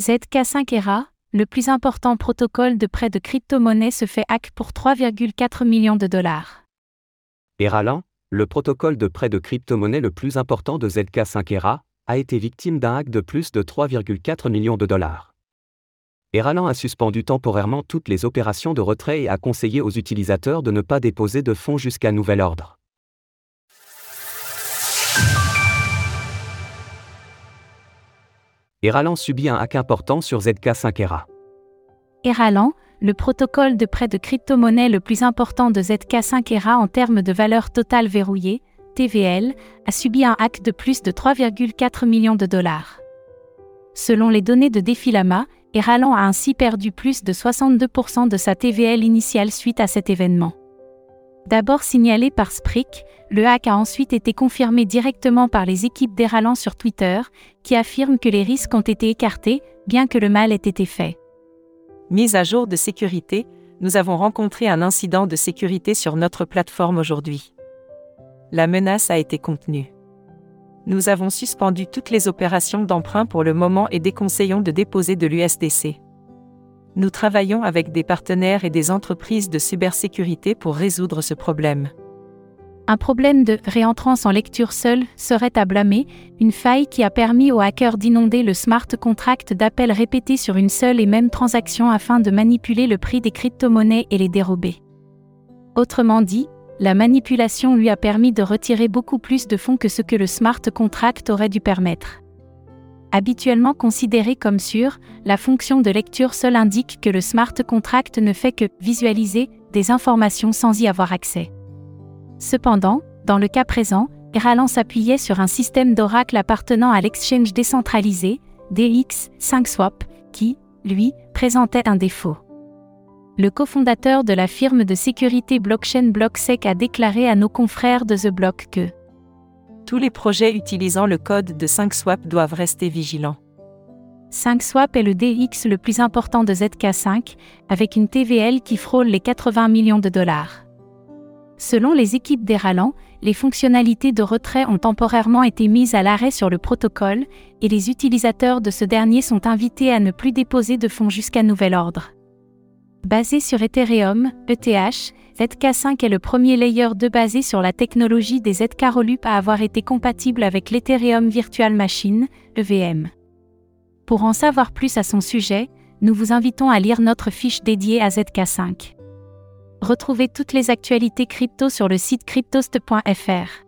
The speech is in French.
ZK5 ERA, le plus important protocole de prêt de crypto-monnaie se fait hack pour 3,4 millions de dollars. Eralan, le protocole de prêt de crypto-monnaie le plus important de ZK5 ERA, a été victime d'un hack de plus de 3,4 millions de dollars. Eralan a suspendu temporairement toutes les opérations de retrait et a conseillé aux utilisateurs de ne pas déposer de fonds jusqu'à nouvel ordre. Eralan subit un hack important sur ZK5ERA. Eralan, le protocole de prêt de crypto-monnaie le plus important de ZK5ERA en termes de valeur totale verrouillée, TVL, a subi un hack de plus de 3,4 millions de dollars. Selon les données de Defilama, Eralan a ainsi perdu plus de 62% de sa TVL initiale suite à cet événement. D'abord signalé par Sprick, le hack a ensuite été confirmé directement par les équipes d'Eralan sur Twitter, qui affirment que les risques ont été écartés, bien que le mal ait été fait. Mise à jour de sécurité, nous avons rencontré un incident de sécurité sur notre plateforme aujourd'hui. La menace a été contenue. Nous avons suspendu toutes les opérations d'emprunt pour le moment et déconseillons de déposer de l'USDC nous travaillons avec des partenaires et des entreprises de cybersécurité pour résoudre ce problème. Un problème de réentrance en lecture seule serait à blâmer, une faille qui a permis aux hackers d'inonder le smart contract d'appels répétés sur une seule et même transaction afin de manipuler le prix des crypto-monnaies et les dérober. Autrement dit, la manipulation lui a permis de retirer beaucoup plus de fonds que ce que le smart contract aurait dû permettre. Habituellement considérée comme sûre, la fonction de lecture seule indique que le smart contract ne fait que visualiser des informations sans y avoir accès. Cependant, dans le cas présent, Eralan s'appuyait sur un système d'oracle appartenant à l'exchange décentralisé, DX5Swap, qui, lui, présentait un défaut. Le cofondateur de la firme de sécurité blockchain BlockSec a déclaré à nos confrères de The Block que tous les projets utilisant le code de 5swap doivent rester vigilants. 5swap est le DX le plus important de ZK5, avec une TVL qui frôle les 80 millions de dollars. Selon les équipes d'Eralan, les fonctionnalités de retrait ont temporairement été mises à l'arrêt sur le protocole, et les utilisateurs de ce dernier sont invités à ne plus déposer de fonds jusqu'à nouvel ordre. Basé sur Ethereum, ETH, ZK5 est le premier layer 2 basé sur la technologie des ZK Rollup à avoir été compatible avec l'Ethereum Virtual Machine, EVM. Pour en savoir plus à son sujet, nous vous invitons à lire notre fiche dédiée à ZK5. Retrouvez toutes les actualités crypto sur le site cryptost.fr.